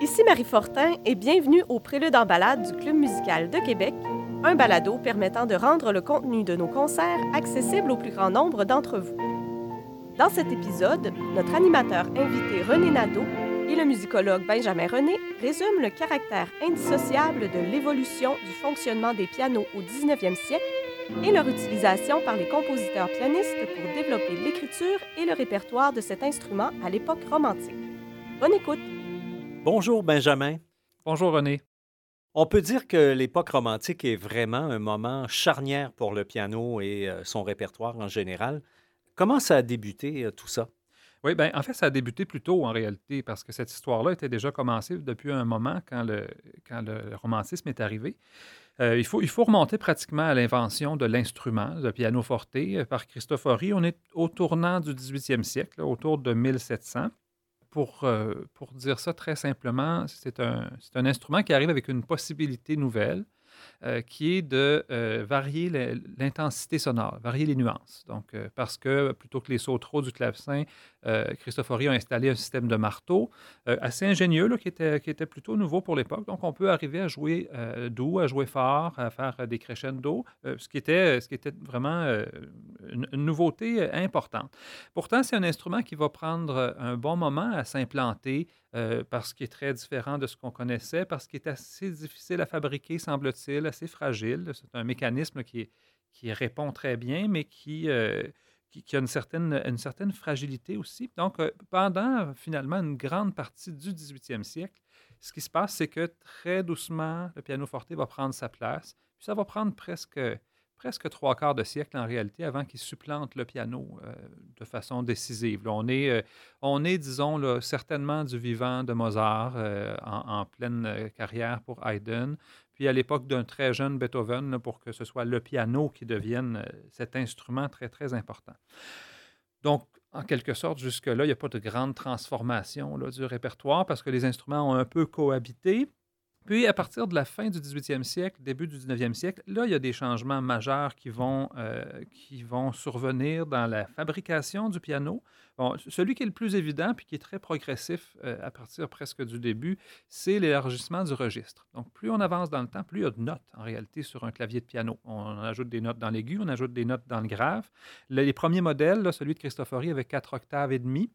Ici Marie Fortin et bienvenue au Prélude en balade du Club musical de Québec, un balado permettant de rendre le contenu de nos concerts accessible au plus grand nombre d'entre vous. Dans cet épisode, notre animateur invité René Nadeau et le musicologue Benjamin René résument le caractère indissociable de l'évolution du fonctionnement des pianos au 19e siècle et leur utilisation par les compositeurs pianistes pour développer l'écriture et le répertoire de cet instrument à l'époque romantique. Bonne écoute! Bonjour Benjamin. Bonjour René. On peut dire que l'époque romantique est vraiment un moment charnière pour le piano et euh, son répertoire en général. Comment ça a débuté euh, tout ça? Oui, bien, en fait, ça a débuté plus tôt en réalité, parce que cette histoire-là était déjà commencée depuis un moment quand le, quand le romantisme est arrivé. Euh, il, faut, il faut remonter pratiquement à l'invention de l'instrument, le pianoforte, par Cristofori. On est au tournant du 18e siècle, autour de 1700 pour, euh, pour dire ça très simplement, c'est un, un, instrument qui arrive avec une possibilité nouvelle. Euh, qui est de euh, varier l'intensité sonore, varier les nuances. Donc, parce que plutôt que les sautereaux du clavecin, Christofori a installé un système de marteau assez ingénieux, là, qui, était, qui était plutôt nouveau pour l'époque. Donc, on peut arriver à jouer doux, à jouer fort, à faire des crescendo, ce, qui était, ce qui était vraiment une, nouveauté importante. Pourtant, c'est un instrument qui va prendre un bon moment à s'implanter parce qu'il est très différent de ce qu'on connaissait, parce qu'il est assez difficile à fabriquer, semble-t-il, assez fragile. C'est un mécanisme qui, qui répond très bien, mais qui, qui, a une certaine, une certaine fragilité aussi. Donc, pendant finalement une grande partie du 18e siècle, ce qui se passe, c'est que très doucement, le pianoforte va prendre sa place. Puis ça va prendre presque presque trois quarts de siècle en réalité avant qu'il supplante le piano euh, de façon décisive. on, est, euh, on est, disons, certainement du vivant de Mozart euh, en, pleine carrière pour Haydn, puis à l'époque d'un très jeune Beethoven pour que ce soit le piano qui devienne cet instrument très, très important. Donc, en quelque sorte, jusque-là, il n'y a pas de grande transformation du répertoire parce que les instruments ont un peu cohabité. Puis, à partir de la fin du 18e siècle, début du 19e siècle, là, il y a des changements majeurs qui vont, euh, qui vont survenir dans la fabrication du piano. Celui qui est le plus évident, puis qui est très progressif euh, à partir presque du début, c'est l'élargissement du registre. Donc, plus on avance dans le temps, plus il y a de notes, en réalité, sur un clavier de piano. On ajoute des notes dans l'aigu, on ajoute des notes dans le grave. Les premiers modèles, celui de Cristofori, avec quatre octaves et demi,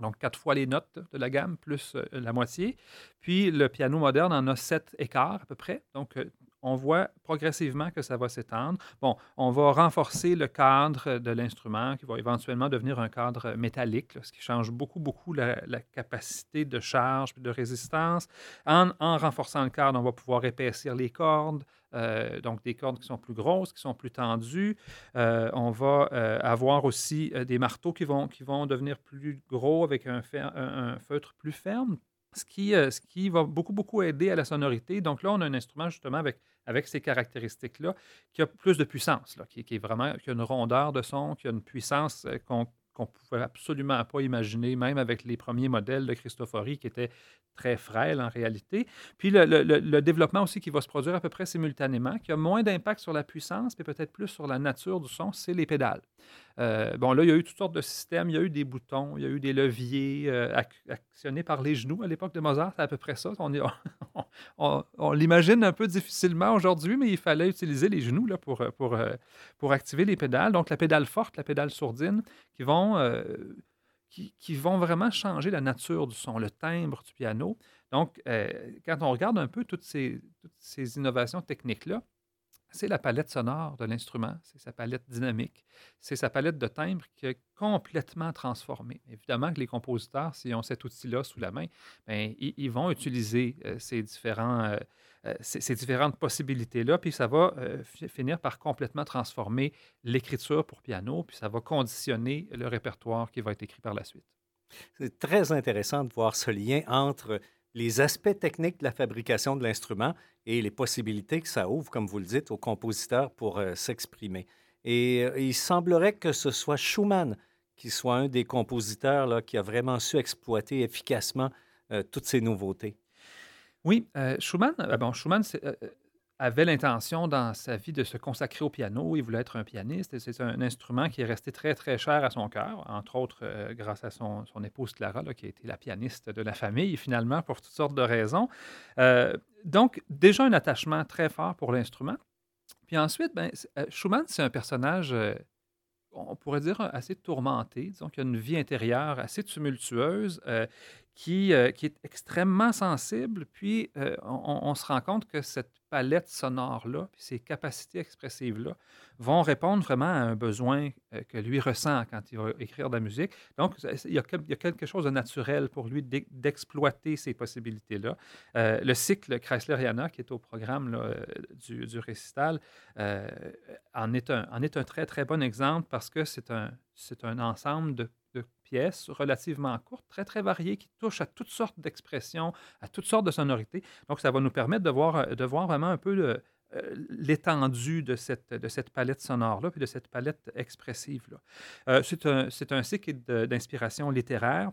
donc quatre fois les notes de la gamme plus euh, la moitié. Puis le piano moderne en a sept écarts à peu près. Donc euh, on voit progressivement que ça va s'étendre. Bon, on va renforcer le cadre de l'instrument qui va éventuellement devenir un cadre métallique, ce qui change beaucoup, beaucoup la, capacité de charge et de résistance. En, en, renforçant le cadre, on va pouvoir épaissir les cordes, euh, donc des cordes qui sont plus grosses, qui sont plus tendues. Euh, on va euh, avoir aussi des marteaux qui vont, qui vont devenir plus gros avec un, un, feutre plus ferme, ce qui, ce qui va beaucoup, beaucoup aider à la sonorité. Donc là, on a un instrument justement avec, avec ces caractéristiques-là qui a plus de puissance, là, qui, est vraiment, qui a une rondeur de son, qui a une puissance qu'on qu'on ne pouvait absolument pas imaginer, même avec les premiers modèles de Cristofori qui étaient très frêles en réalité. Puis le, développement aussi qui va se produire à peu près simultanément, qui a moins d'impact sur la puissance, mais peut-être plus sur la nature du son, c'est les pédales. Euh, bon, là, il y a eu toutes sortes de systèmes. Il y a eu des boutons, il y a eu des leviers euh, actionnés par les genoux. À l'époque de Mozart, c'est à peu près ça. On, l'imagine un peu difficilement aujourd'hui, mais il fallait utiliser les genoux là, pour, pour, euh, pour activer les pédales. Donc, la pédale forte, la pédale sourdine, qui vont, qui, vont vraiment changer la nature du son, le timbre du piano. Donc, quand on regarde un peu toutes ces, toutes ces innovations techniques-là, c'est la palette sonore de l'instrument, c'est sa palette dynamique, c'est sa palette de timbres qui est complètement transformée. Évidemment que les compositeurs, s'ils ont cet outil-là sous la main, bien, ils, vont utiliser euh, ces, différents, euh, euh, ces, différentes possibilités-là, puis ça va finir par complètement transformer l'écriture pour piano, puis ça va conditionner le répertoire qui va être écrit par la suite. C'est très intéressant de voir ce lien entre les aspects techniques de la fabrication de l'instrument et les possibilités que ça ouvre, comme vous le dites, aux compositeurs pour euh, s'exprimer. Et euh, il semblerait que ce soit Schumann qui soit un des compositeurs qui a vraiment su exploiter efficacement euh, toutes ces nouveautés. Oui, Schumann, bon, Schumann avait l'intention dans sa vie de se consacrer au piano. Il voulait être un pianiste. C'est un instrument qui est resté très, très cher à son cœur, entre autres euh, grâce à son, épouse Clara, qui a été la pianiste de la famille, finalement, pour toutes sortes de raisons. Euh, donc, déjà un attachement très fort pour l'instrument. Puis ensuite, ben, euh, Schumann, c'est un personnage on pourrait dire assez tourmenté, disons qu'il a une vie intérieure assez tumultueuse, qui, qui, est extrêmement sensible, puis on, on, se rend compte que cette palette sonore-là, puis ces capacités expressives-là, vont répondre vraiment à un besoin euh, que lui ressent quand il va écrire de la musique. Donc, il y a, quelque chose de naturel pour lui d'exploiter ces possibilités-là. Euh, le cycle Chrysler-Yana, qui est au programme euh, du, du, récital, en, est un, en est un très, très bon exemple parce que c'est un, un ensemble de relativement courtes, très, très variées, qui touchent à toutes sortes d'expressions, à toutes sortes de sonorités. Donc, ça va nous permettre de voir, euh, de voir vraiment un peu euh, l'étendue de cette, de cette palette sonore-là, puis de cette palette expressive-là. Euh, c'est un, un, cycle d'inspiration littéraire.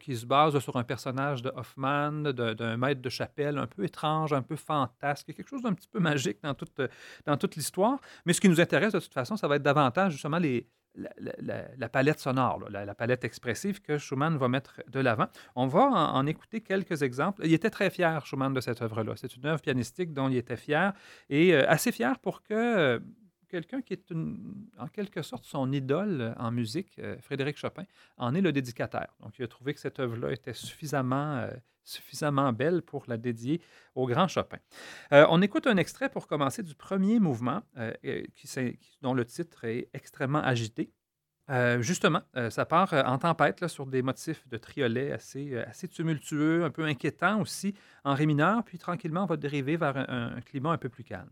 qui se base sur un personnage de Hoffman, d'un maître de chapelle un peu étrange, un peu fantasque, quelque chose d'un petit peu magique dans toute, dans toute l'histoire. Mais ce qui nous intéresse de toute façon, ça va être davantage justement les, la, palette sonore, la, palette expressive que Schumann va mettre de l'avant. On va en, écouter quelques exemples. Il était très fier, Schumann, de cette œuvre-là. C'est une œuvre pianistique dont il était fier et euh, assez fier pour que euh, quelqu'un qui est en quelque sorte son idole en musique, euh, Frédéric Chopin, en est le dédicataire. Donc, il a trouvé que cette œuvre-là était suffisamment suffisamment belle pour la dédier au grand Chopin. Euh, on écoute un extrait pour commencer du premier mouvement, euh, dont le titre est extrêmement agité. Euh, justement, ça part en tempête là, sur des motifs de triolet assez, assez tumultueux, un peu inquiétants aussi, en ré mineur, puis tranquillement, on va dériver vers un climat un peu plus calme.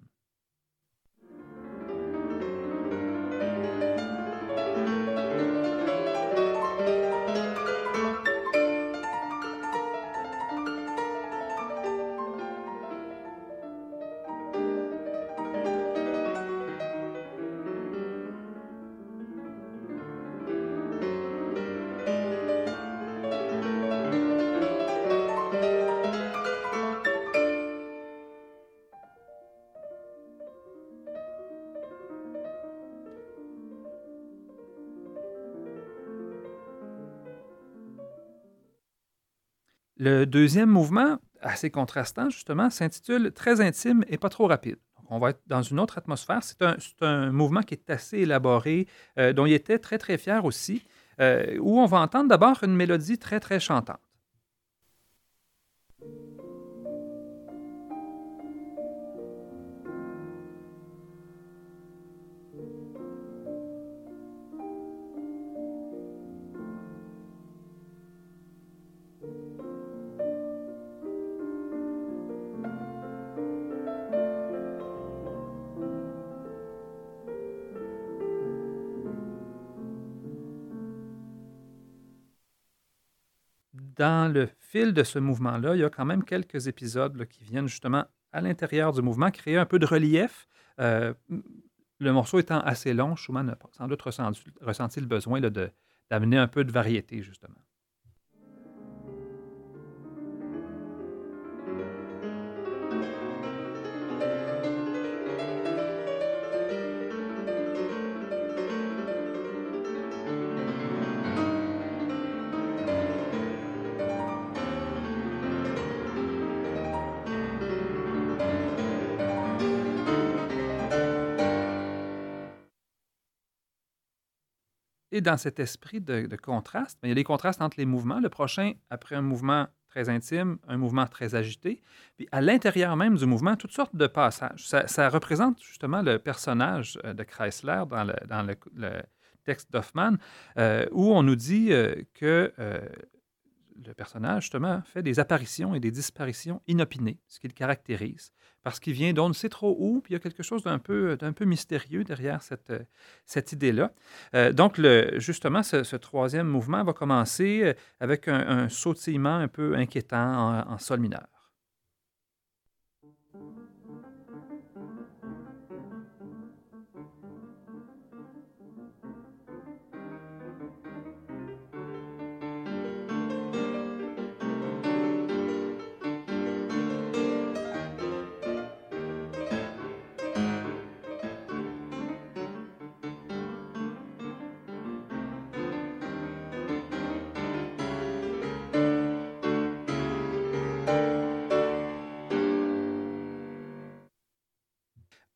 Le deuxième mouvement, assez contrastant justement, s'intitule Très intime et pas trop rapide. on va être dans une autre atmosphère. C'est un, mouvement qui est assez élaboré, euh, dont il était très très fier aussi, euh, où on va entendre d'abord une mélodie très très chantante. Dans le fil de ce mouvement-là, il y a quand même quelques épisodes qui viennent justement à l'intérieur du mouvement créer un peu de relief. Euh, le morceau étant assez long, Schumann a sans doute ressenti, ressenti le besoin d'amener un peu de variété, justement. Dans cet esprit de, contraste, ben, il y a des contrastes entre les mouvements. Le prochain, après un mouvement très intime, un mouvement très agité. Puis à l'intérieur même du mouvement, toutes sortes de passages. Ça, représente justement le personnage euh, de Chrysler dans le, dans le, texte d'Hoffman, euh, où on nous dit euh, que le personnage, justement, fait des apparitions et des disparitions inopinées, ce qui le caractérise, parce qu'il vient d'on ne sait trop où, puis il y a quelque chose d'un peu, d'un peu mystérieux derrière cette, cette idée-là. Euh, donc, justement, ce, troisième mouvement va commencer avec un, sautillement un peu inquiétant en sol mineur.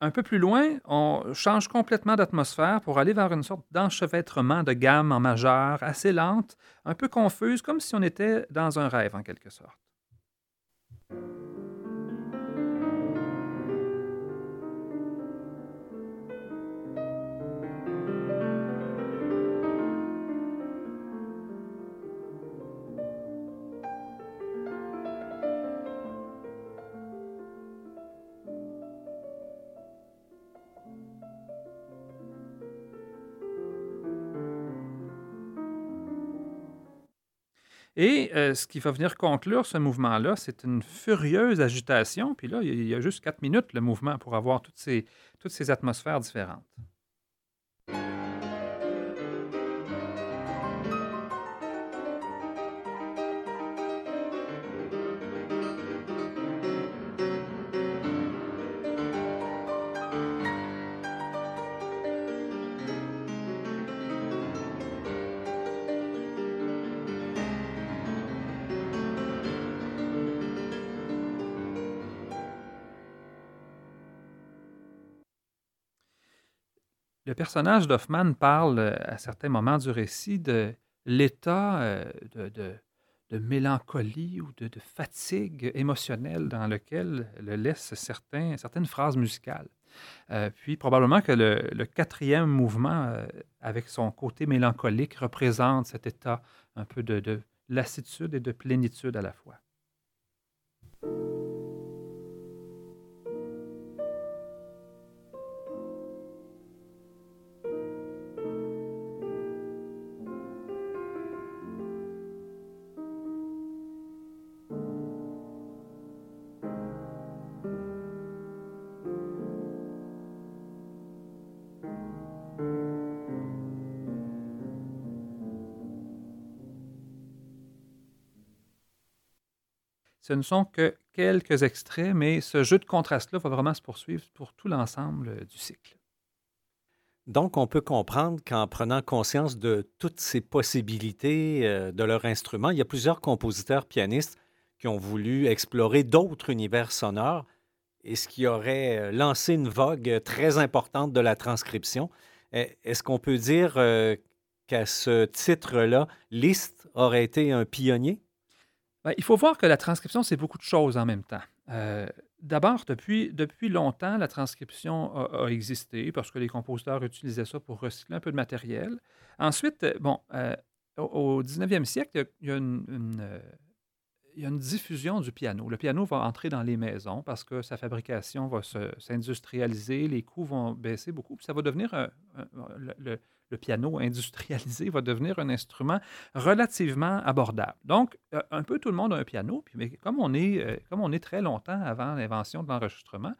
Un peu plus loin, on change complètement d'atmosphère pour aller vers une sorte d'enchevêtrement de gamme en majeur, assez lente, un peu confuse, comme si on était dans un rêve en quelque sorte. Et euh, ce qui va venir conclure ce mouvement-là, c'est une furieuse agitation. Puis là, il y a juste quatre minutes, le mouvement, pour avoir toutes ces, toutes ces atmosphères différentes. Personnage d'Hoffman parle euh, à certains moments du récit de l'état euh, de, mélancolie ou de, fatigue émotionnelle dans lequel le laissent certaines phrases musicales. Euh, puis probablement que le, quatrième mouvement, avec son côté mélancolique, représente cet état un peu de lassitude et de plénitude à la fois. Ce ne sont que quelques extraits, mais ce jeu de contraste-là va vraiment se poursuivre pour tout l'ensemble euh, du cycle. Donc, on peut comprendre qu'en prenant conscience de toutes ces possibilités euh, de leur instrument, il y a plusieurs compositeurs pianistes qui ont voulu explorer d'autres univers sonores et ce qui aurait euh, lancé une vogue très importante de la transcription. Est-ce qu'on peut dire qu'à ce titre-là, Liszt aurait été un pionnier? Ben, il faut voir que la transcription, c'est beaucoup de choses en même temps. Euh, d'abord, depuis, depuis longtemps, la transcription a, existé parce que les compositeurs utilisaient ça pour recycler un peu de matériel. Ensuite, euh, bon, euh, au 19e siècle, il y a une, il y a une diffusion du piano. Le piano va entrer dans les maisons parce que sa fabrication va s'industrialiser, les coûts vont baisser beaucoup, puis ça va devenir le, le piano industrialisé va devenir un instrument relativement abordable. Donc, euh, un peu tout le monde a un piano, mais comme on est, euh, comme on est très longtemps avant l'invention de l'enregistrement,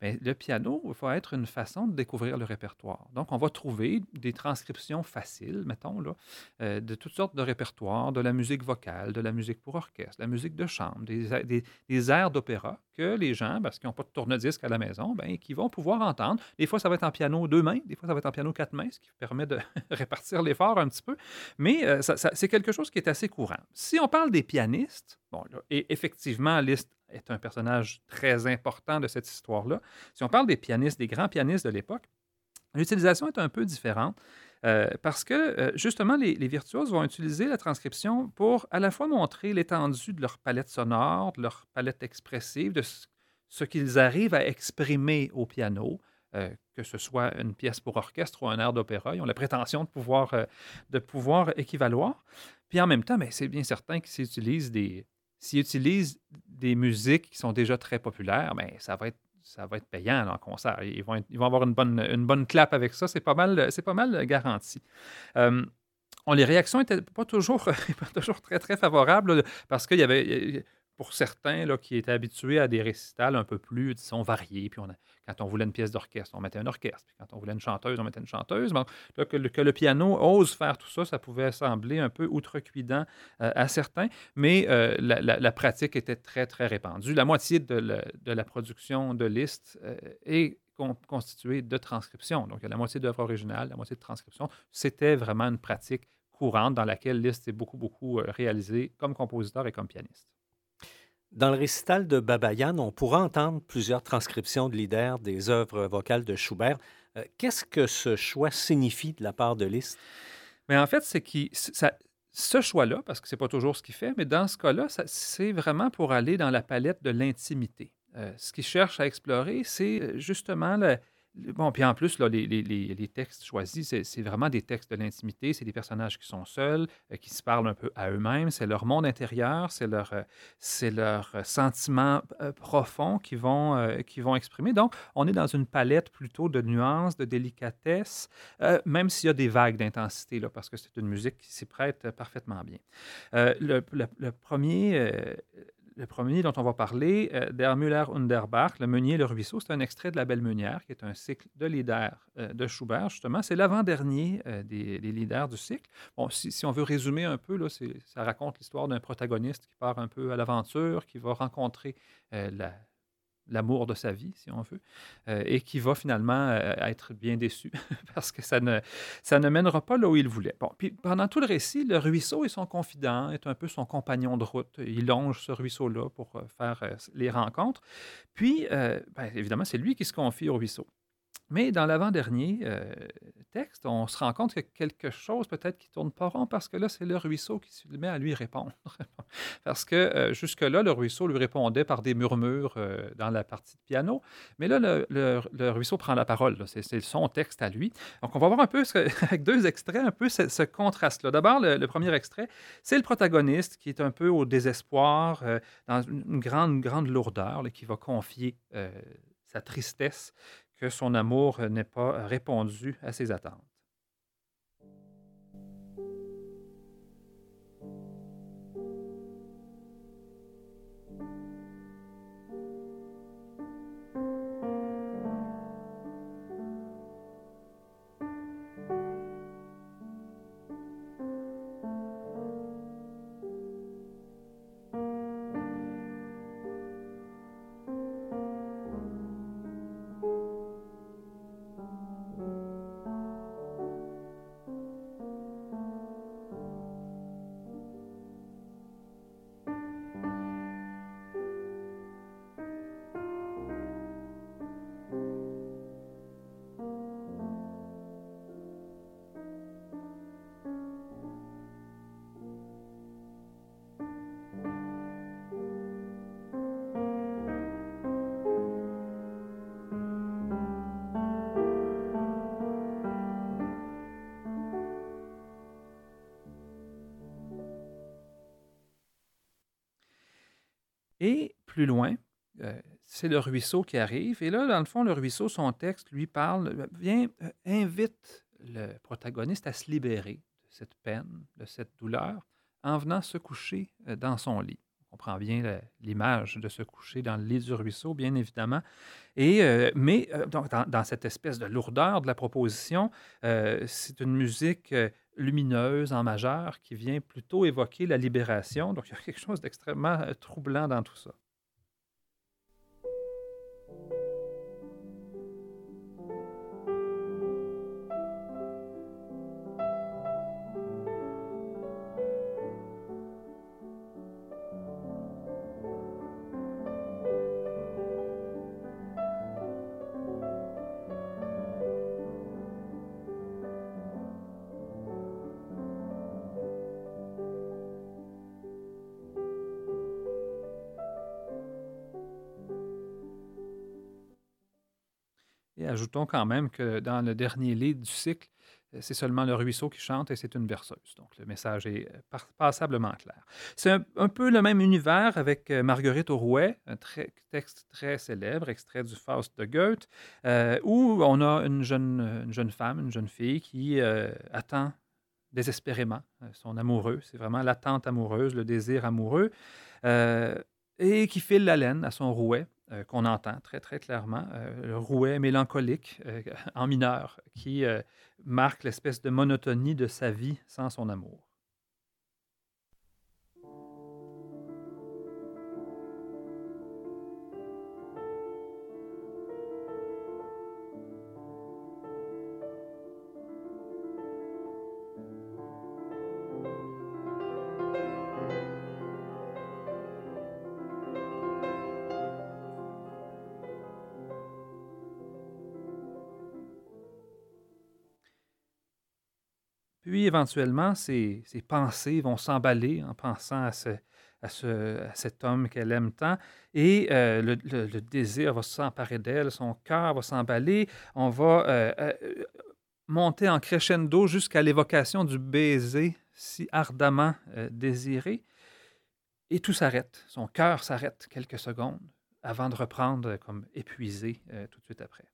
mais le piano va être une façon de découvrir le répertoire. Donc, on va trouver des transcriptions faciles, mettons, là, euh, de toutes sortes de répertoires, de la musique vocale, de la musique pour orchestre, de la musique de chambre, des, des, des airs d'opéra que les gens, parce qu'ils n'ont pas de tourne-disque à la maison, ben, qui vont pouvoir entendre. Des fois, ça va être en piano deux mains, des fois, ça va être en piano quatre mains, ce qui permet de répartir l'effort un petit peu. Mais euh, c'est quelque chose qui est assez courant. Si on parle des pianistes, bon, et effectivement, Liszt est un personnage très important de cette histoire-là. Si on parle des pianistes, des grands pianistes de l'époque, l'utilisation est un peu différente. Euh, parce que euh, justement, les, virtuoses vont utiliser la transcription pour à la fois montrer l'étendue de leur palette sonore, de leur palette expressive, de ce, qu'ils arrivent à exprimer au piano, euh, que ce soit une pièce pour orchestre ou un air d'opéra. Ils ont la prétention de pouvoir, de pouvoir équivaloir. Puis en même temps, ben, c'est bien certain qu'ils utilisent des, S'ils utilisent des musiques qui sont déjà très populaires, bien, ça va être ça va être payant en concert. Ils vont, ils vont avoir une bonne, une bonne clap avec ça. C'est pas mal, c'est pas mal garanti. Euh, les réactions n'étaient pas toujours, pas toujours très, très favorables parce qu'il y avait pour certains là, qui étaient habitués à des récitals un peu plus, disons, variés. Puis quand on voulait une pièce d'orchestre, on mettait un orchestre. Puis quand on voulait une chanteuse, on mettait une chanteuse. Bon, que, le, piano ose faire tout ça, ça pouvait sembler un peu outrecuidant euh, à certains, mais euh, la, pratique était très, très répandue. La moitié de, la production de Liszt euh, est constituée de transcription. Donc, la moitié d'œuvres originales, la moitié de transcription. C'était vraiment une pratique courante dans laquelle Liszt est beaucoup, beaucoup réalisé comme compositeur et comme pianiste. Dans le récital de Babayan, on pourra entendre plusieurs transcriptions de leader des œuvres vocales de Schubert. Euh, qu'est-ce que ce choix signifie de la part de Liszt? Mais en fait, c'est que ce choix-là, parce que ce n'est pas toujours ce qu'il fait, mais dans ce cas-là, c'est vraiment pour aller dans la palette de l'intimité. Euh, ce qu'il cherche à explorer, c'est euh, justement le, Bon, puis en plus, là, les, textes choisis, c'est vraiment des textes de l'intimité. C'est des personnages qui sont seuls, euh, qui se parlent un peu à eux-mêmes. C'est leur monde intérieur, c'est leur, euh, c'est leurs sentiments euh, profonds qui vont, qui vont exprimer. Donc, on est dans une palette plutôt de nuances, de délicatesse, même s'il y a des vagues d'intensité, parce que c'est une musique qui s'y prête parfaitement bien. le, le, premier le premier dont on va parler, euh, Der Müller und der Bach, Le Meunier et le Ruisseau, c'est un extrait de La Belle Meunière, qui est un cycle de leaders euh, de Schubert, justement. C'est l'avant-dernier euh, des, leaders du cycle. Bon, si, si, on veut résumer un peu, là, ça raconte l'histoire d'un protagoniste qui part un peu à l'aventure, qui va rencontrer la, l'amour de sa vie, si on veut, euh, et qui va finalement euh, être bien déçu parce que ça ne, ça ne mènera pas là où il voulait. Bon, puis pendant tout le récit, le ruisseau est son confident, est un peu son compagnon de route. Il longe ce ruisseau-là pour euh, faire les rencontres. Puis, ben, évidemment, c'est lui qui se confie au ruisseau. Mais dans l'avant-dernier euh, texte, on se rend compte a quelque chose peut-être qui tourne pas rond parce que là, c'est le ruisseau qui se met à lui répondre. parce que euh, jusque-là, le ruisseau lui répondait par des murmures euh, dans la partie de piano. Mais là, le, ruisseau prend la parole. C'est son texte à lui. Donc, on va voir un peu, avec deux extraits, un peu ce, contraste-là. D'abord, le, premier extrait, c'est le protagoniste qui est un peu au désespoir, dans une grande, grande lourdeur, qui va confier sa tristesse que son amour n'ait pas répondu à ses attentes. Et plus loin, euh, c'est le ruisseau qui arrive. Et là, dans le fond, le ruisseau, son texte lui parle, euh, vient, euh, invite le protagoniste à se libérer de cette peine, de cette douleur, en venant se coucher dans son lit. Comprend bien l'image de se coucher dans le lit du ruisseau, bien évidemment. Et, mais donc, dans, cette espèce de lourdeur de la proposition, c'est une musique lumineuse en majeur qui vient plutôt évoquer la libération. Donc, il y a quelque chose d'extrêmement euh, troublant dans tout ça. Ajoutons quand même que dans le dernier lead du cycle, euh, c'est seulement le ruisseau qui chante et c'est une berceuse. Donc le message est euh, passablement clair. C'est un, peu le même univers avec euh, Marguerite Aurouet, un texte très célèbre, extrait du Faust de Goethe, où on a une jeune, une jeune femme, une jeune fille qui attend désespérément son amoureux. C'est vraiment l'attente amoureuse, le désir amoureux, et qui file la laine à son rouet. Euh, qu'on entend très, très clairement, euh, le rouet mélancolique euh, en mineur qui marque l'espèce de monotonie de sa vie sans son amour. Éventuellement, ses, pensées vont s'emballer en pensant à, ce, à, ce, à cet homme qu'elle aime tant, et euh, le, le, désir va s'emparer d'elle, son cœur va s'emballer, on va euh, euh, monter en crescendo jusqu'à l'évocation du baiser si ardemment désiré, et tout s'arrête, son cœur s'arrête quelques secondes avant de reprendre comme épuisé tout de suite après.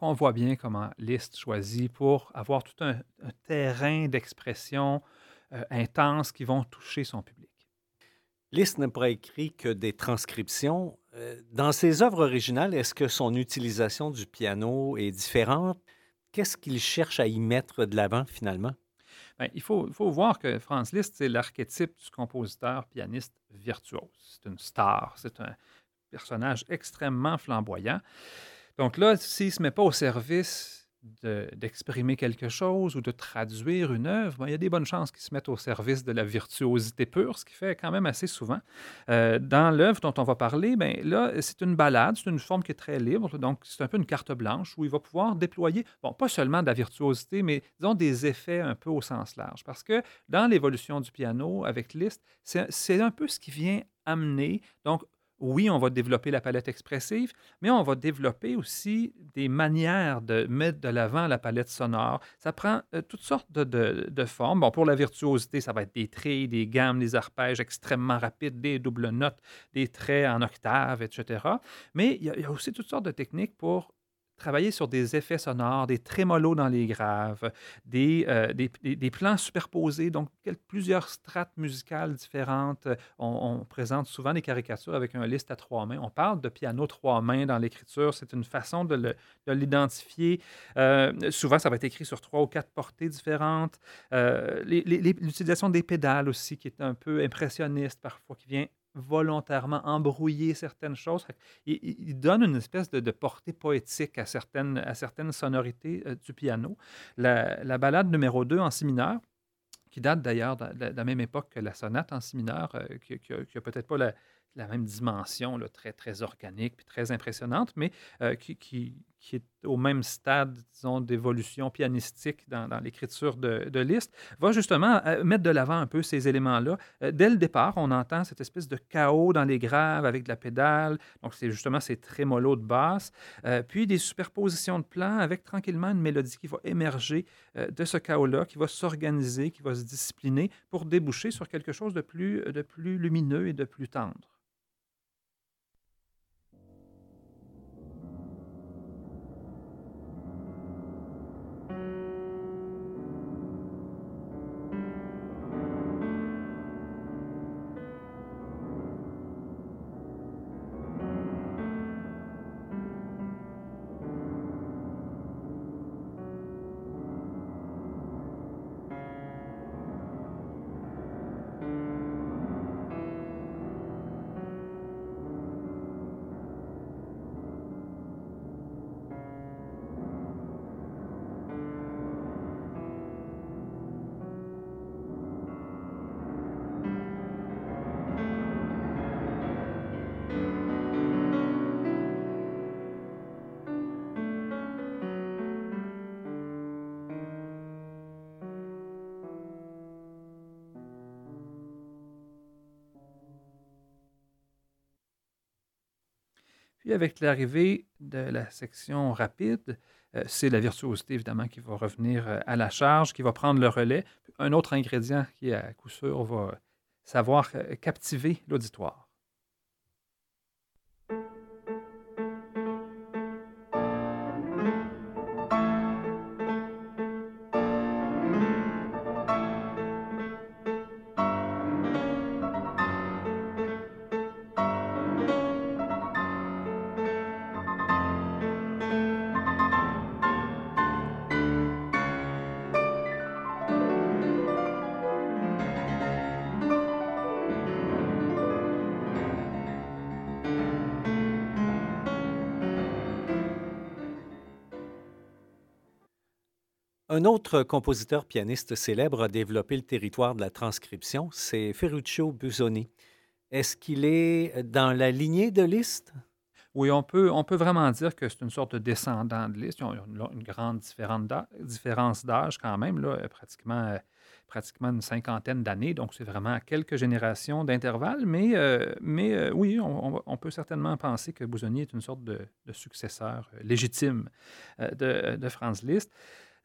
Donc, on voit bien comment Liszt choisit pour avoir tout un, terrain d'expression euh, intense qui vont toucher son public. Liszt n'a pas écrit que des transcriptions. Euh, dans ses œuvres originales, est-ce que son utilisation du piano est différente? Qu'est-ce qu'il cherche à y mettre de l'avant finalement? Bien, il, faut, faut, voir que Franz Liszt, c'est l'archétype du compositeur pianiste virtuose. C'est une star, c'est un personnage extrêmement flamboyant. Donc là, s'il ne se met pas au service d'exprimer quelque chose ou de traduire une œuvre, ben, il y a des bonnes chances qu'il se mette au service de la virtuosité pure, ce qui fait quand même assez souvent. Euh, dans l'œuvre dont on va parler, ben, là, c'est une balade, c'est une forme qui est très libre, donc c'est un peu une carte blanche où il va pouvoir déployer, bon, pas seulement de la virtuosité, mais disons des effets un peu au sens large. Parce que dans l'évolution du piano avec Liszt, c'est un peu ce qui vient amener, donc oui, on va développer la palette expressive, mais on va développer aussi des manières de mettre de l'avant la palette sonore. Ça prend euh, toutes sortes de, formes. Bon, pour la virtuosité, ça va être des trilles, des gammes, des arpèges extrêmement rapides, des doubles notes, des traits en octave, etc. Mais il y, a aussi toutes sortes de techniques pour travailler sur des effets sonores, des trémolos dans les graves, des, euh, plans superposés, donc plusieurs strates musicales différentes. On, présente souvent des caricatures avec un liste à trois mains. On parle de piano trois mains dans l'écriture. C'est une façon de l'identifier. Euh, souvent, ça va être écrit sur trois ou quatre portées différentes. Euh, l'utilisation des pédales aussi, qui est un peu impressionniste parfois, qui vient volontairement embrouiller certaines choses. Il, donne une espèce de, portée poétique à certaines, à certaines sonorités euh, du piano. La, la, balade numéro 2 en si mineur, qui date d'ailleurs de, la même époque que la sonate en si mineur, euh, qui n'a peut-être pas la, même dimension, très, très organique puis très impressionnante, mais euh, qui, est au même stade, disons, d'évolution pianistique dans, l'écriture de, de, Liszt, va justement euh, mettre de l'avant un peu ces éléments-là. Euh, dès le départ, on entend cette espèce de chaos dans les graves avec de la pédale, donc c'est justement ces trémolos de basse, puis des superpositions de plans avec tranquillement une mélodie qui va émerger de ce chaos-là, qui va s'organiser, qui va se discipliner pour déboucher sur quelque chose de plus, de plus lumineux et de plus tendre. Puis avec l'arrivée de la section rapide, euh, c'est la virtuosité évidemment qui va revenir euh, à la charge, qui va prendre le relais. Un autre ingrédient qui, à coup sûr, va savoir euh, captiver l'auditoire. Un autre compositeur pianiste célèbre a développé le territoire de la transcription, c'est Ferruccio Busoni. Est-ce qu'il est dans la lignée de Liszt? Oui, on peut, on peut vraiment dire que c'est une sorte de descendant de Liszt. Ils ont une, une grande différence d'âge quand même, là, pratiquement pratiquement une cinquantaine d'années, donc c'est vraiment quelques générations d'intervalle, mais, euh, mais euh, oui, on, peut certainement penser que Busoni est une sorte de, successeur euh, légitime de, de, Franz Liszt.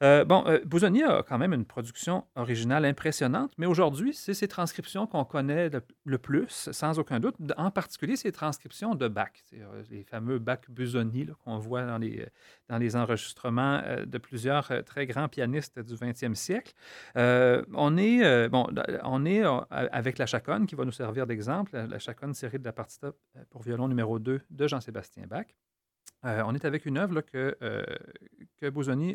Euh, bon, euh, a quand même une production originale impressionnante, mais aujourd'hui, c'est ses transcriptions qu'on connaît le, plus, sans aucun doute, en particulier ses transcriptions de Bach, euh, les fameux Bach Busoni qu'on voit dans les, dans les enregistrements de plusieurs très grands pianistes du 20e siècle. on est, bon, on est avec la chaconne qui va nous servir d'exemple, la chaconne série de la partita pour violon numéro 2 de Jean-Sébastien Bach. Euh, on est avec une œuvre que, euh, que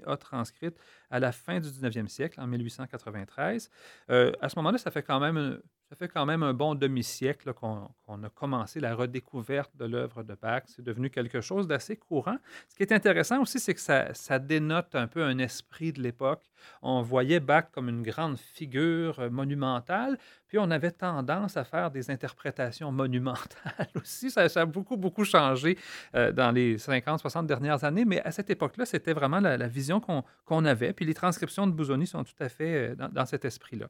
a transcrite à la fin du 19e siècle, en 1893. Euh, à ce moment-là, ça fait quand même ça fait quand même un bon demi-siècle qu'on a commencé la redécouverte de l'œuvre de Bach. C'est devenu quelque chose d'assez courant. Ce qui est intéressant aussi, c'est que ça, dénote un peu un esprit de l'époque. On voyait Bach comme une grande figure euh, monumentale, puis on avait tendance à faire des interprétations monumentales aussi. Ça, a beaucoup, beaucoup changé euh, dans les 50, 60 dernières années, mais à cette époque-là, c'était vraiment la, vision qu'on avait. Puis les transcriptions de Busoni sont tout à fait euh, dans, cet esprit-là,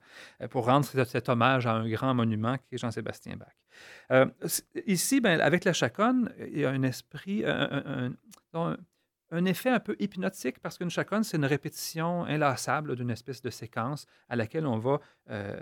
pour rendre cet hommage à un grand monument qui est Jean-Sébastien Bach. Euh, ici, ben, avec la chaconne, il y a un esprit, un, effet un peu hypnotique parce qu'une chaconne, c'est une répétition inlassable d'une espèce de séquence à laquelle on va euh,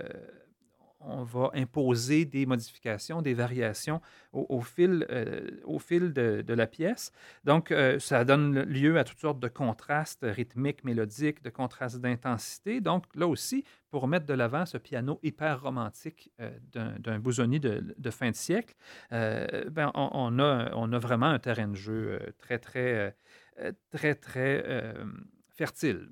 on va imposer des modifications, des variations au, fil, euh, au fil de, la pièce. Donc, euh, ça donne lieu à toutes sortes de contrastes rythmiques, mélodiques, de contrastes d'intensité. Donc, là aussi, pour mettre de l'avant ce piano hyper romantique euh, d'un Busoni de, de, fin de siècle, ben, on, a, on a vraiment un terrain de jeu très, très, très, très fertile.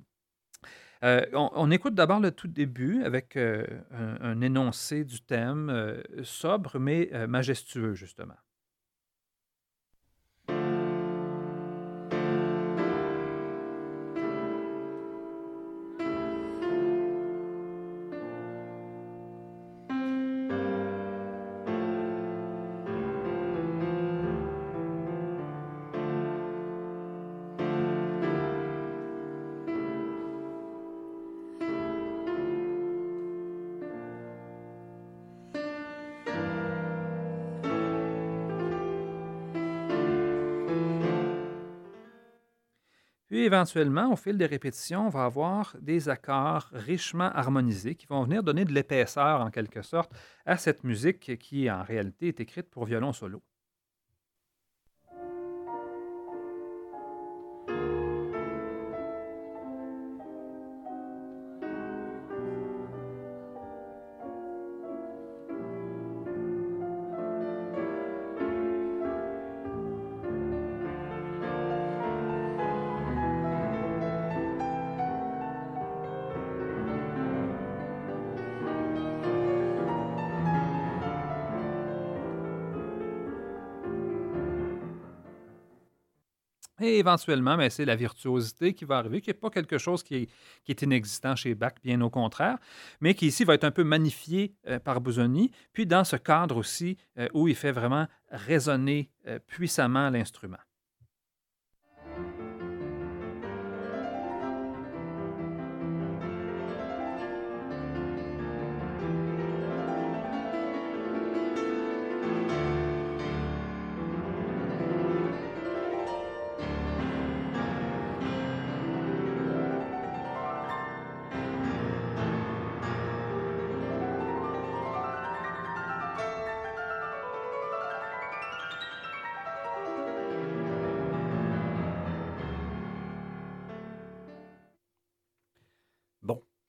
Euh, on, écoute d'abord le tout début avec euh, un, énoncé du thème euh, sobre mais majestueux, justement. Puis éventuellement, au fil des répétitions, on va avoir des accords richement harmonisés qui vont venir donner de l'épaisseur en quelque sorte à cette musique qui en réalité est écrite pour violon solo. Éventuellement, ben, c'est la virtuosité qui va arriver, qui n'est pas quelque chose qui est, inexistant chez Bach, bien au contraire, mais qui ici va être un peu magnifié euh, par Busoni, puis dans ce cadre aussi euh, où il fait vraiment résonner euh, puissamment l'instrument.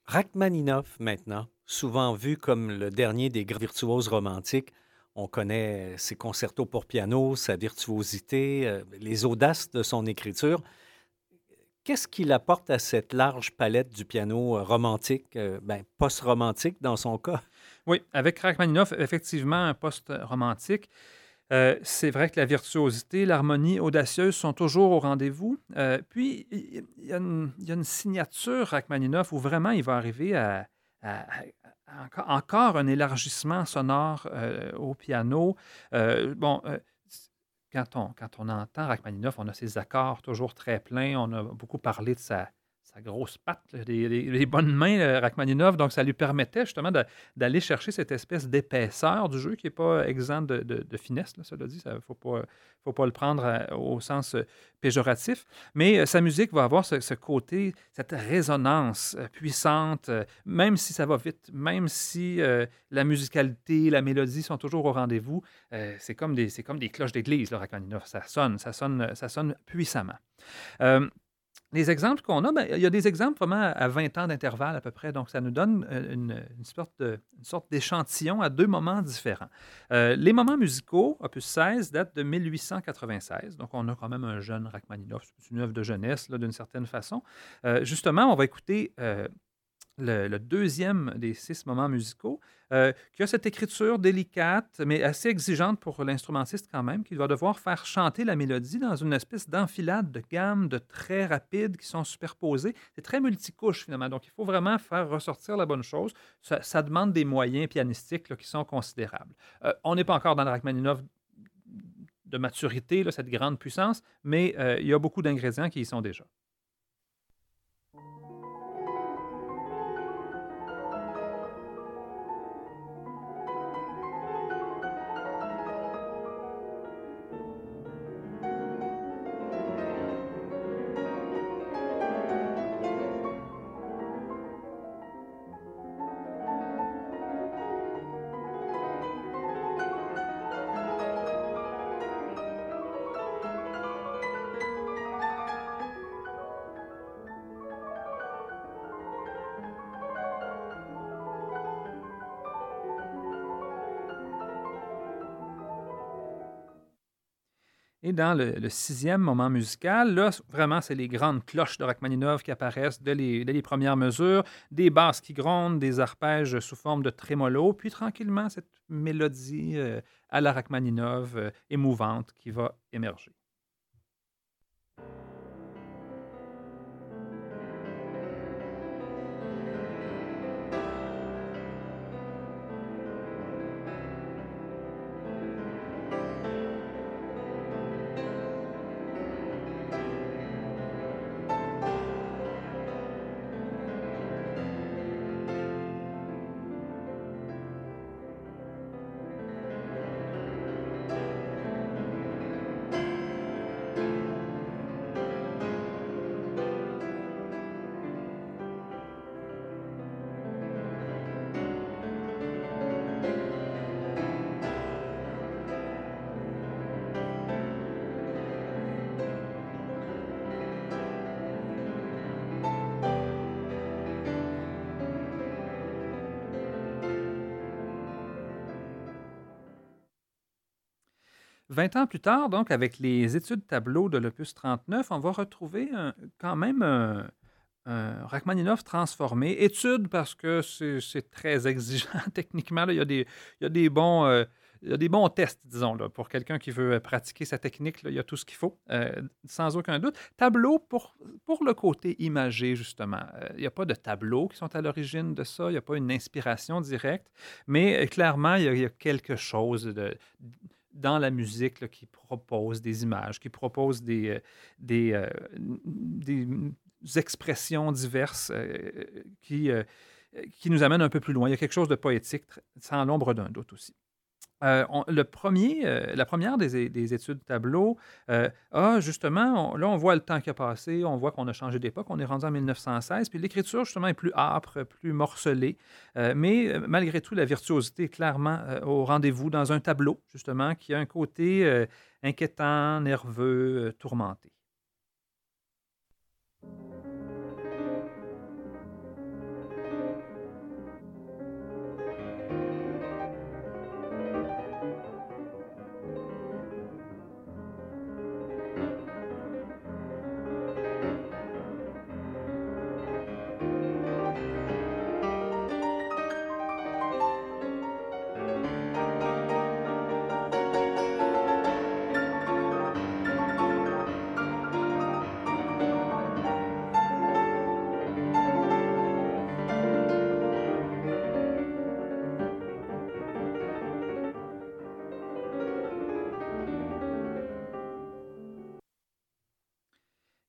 Rachmaninoff, maintenant, souvent vu comme le dernier des grands virtuoses romantiques, on connaît ses concertos pour piano, sa virtuosité, euh, les audaces de son écriture. Qu'est-ce qu'il apporte à cette large palette du piano euh, romantique, euh, ben, post-romantique dans son cas? Oui, avec Rachmaninoff, effectivement, un post-romantique. Euh, c'est vrai que la virtuosité, l'harmonie audacieuse sont toujours au rendez-vous. Euh, puis, il y, a une signature Rachmaninoff où vraiment il va arriver à, encore, un élargissement sonore euh, au piano. bon, quand on, quand on entend Rachmaninoff, on a ses accords toujours très pleins. On a beaucoup parlé de sa, grosse patte, les, bonnes mains, Rachmaninov. Donc, ça lui permettait justement d'aller chercher cette espèce d'épaisseur du jeu qui n'est pas exempt de, finesse, là, cela dit. Il ne faut pas, le prendre euh, au sens euh, péjoratif. Mais euh, sa musique va avoir ce, côté, cette résonance puissante, même si ça va vite, même si la musicalité, la mélodie sont toujours au rendez-vous. c'est comme, des, comme des cloches d'église, Rachmaninov. Ça sonne, ça sonne, ça sonne puissamment. Les exemples qu'on a, ben, il y a des exemples vraiment à 20 ans d'intervalle à peu près. Donc, ça nous donne euh, une, sorte, d'échantillon à deux moments différents. Euh, les moments musicaux, opus 16, datent de 1896. Donc, on a quand même un jeune Rachmaninoff. C'est une œuvre de jeunesse, d'une certaine façon. Euh, justement, on va écouter le, deuxième des six moments musicaux, euh, qui a cette écriture délicate, mais assez exigeante pour l'instrumentiste quand même, qui va devoir faire chanter la mélodie dans une espèce d'enfilade de gammes, de traits rapides qui sont superposés. C'est très multicouche finalement, donc il faut vraiment faire ressortir la bonne chose. Ça, demande des moyens pianistiques qui sont considérables. Euh, on n'est pas encore dans le Rachmaninoff de maturité, cette grande puissance, mais euh, il y a beaucoup d'ingrédients qui y sont déjà. Et dans le, sixième moment musical, là, vraiment, c'est les grandes cloches de Rachmaninov qui apparaissent dès les, premières mesures, des basses qui grondent, des arpèges sous forme de trémolo, puis tranquillement, cette mélodie euh, à la Rachmaninov euh, émouvante qui va émerger. 20 ans plus tard, donc, avec les études tableau de l'opus 39, on va retrouver quand même un, Rachmaninoff transformé. Études parce que c'est très exigeant techniquement. il, y a des, il, des bons, euh, il y a des bons tests, disons, là, pour quelqu'un qui veut pratiquer sa technique. il y a tout ce qu'il faut, euh, sans aucun doute. Tableau pour, pour le côté imagé, justement. Euh, il n'y a pas de tableaux qui sont à l'origine de ça. Il n'y a pas une inspiration directe. Mais clairement, y, a, il y a quelque chose de dans la musique qui propose des images, qui propose des, euh, des, euh, des expressions diverses euh, qui, qui nous amènent un peu plus loin. Il y a quelque chose de poétique, sans l'ombre d'un doute aussi. Euh, le premier, euh, la première des, des études tableau euh, a justement, là on voit le temps qui a passé, on voit qu'on a changé d'époque, on est rendu en 1916, puis l'écriture justement est plus âpre, plus morcelée, mais malgré tout la virtuosité est clairement au rendez-vous dans un tableau justement qui a un côté inquiétant, nerveux, tourmenté.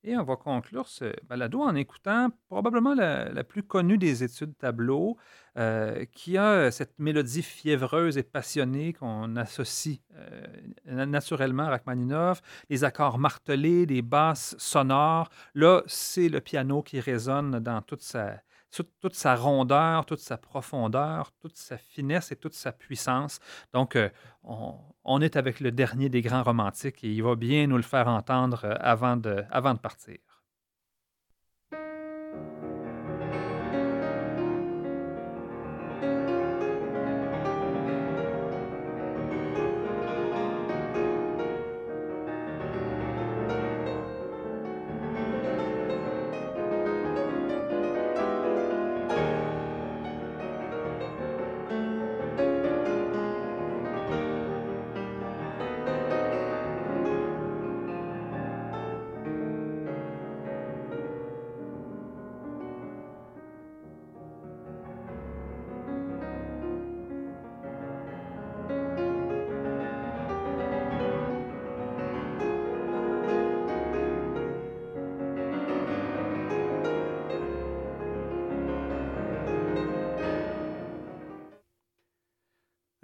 Et on va conclure ce balado en écoutant probablement la, plus connue des études tableau, euh, qui a cette mélodie fiévreuse et passionnée qu'on associe euh, naturellement à Rachmaninoff, les accords martelés, les basses sonores. Là, c'est le piano qui résonne dans toute sa, toute, sa rondeur, toute sa profondeur, toute sa finesse et toute sa puissance. Donc, euh, on, est avec le dernier des grands romantiques et il va bien nous le faire entendre euh, avant de, avant de partir.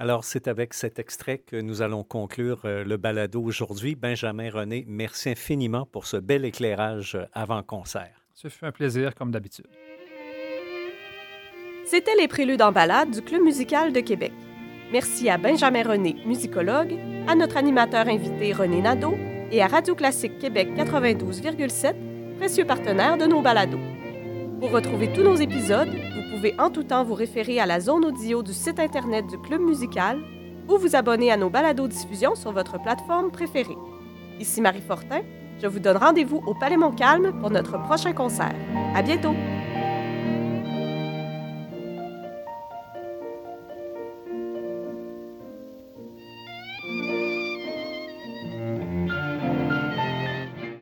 Alors, c'est avec cet extrait que nous allons conclure euh, le balado aujourd'hui. Benjamin René, merci infiniment pour ce bel éclairage euh, avant concert. Ce fut un plaisir, comme d'habitude. C'était les préludes en balade du Club musical de Québec. Merci à Benjamin René, musicologue, à notre animateur invité René Nadeau et à Radio Classique Québec 92,7, précieux partenaire de nos balados. Pour retrouver tous nos épisodes, vous pouvez en tout temps vous référer à la zone audio du site Internet du Club musical ou vous abonner à nos balados-diffusions sur votre plateforme préférée. Ici Marie Fortin, je vous donne rendez-vous au Palais Montcalm pour notre prochain concert. À bientôt!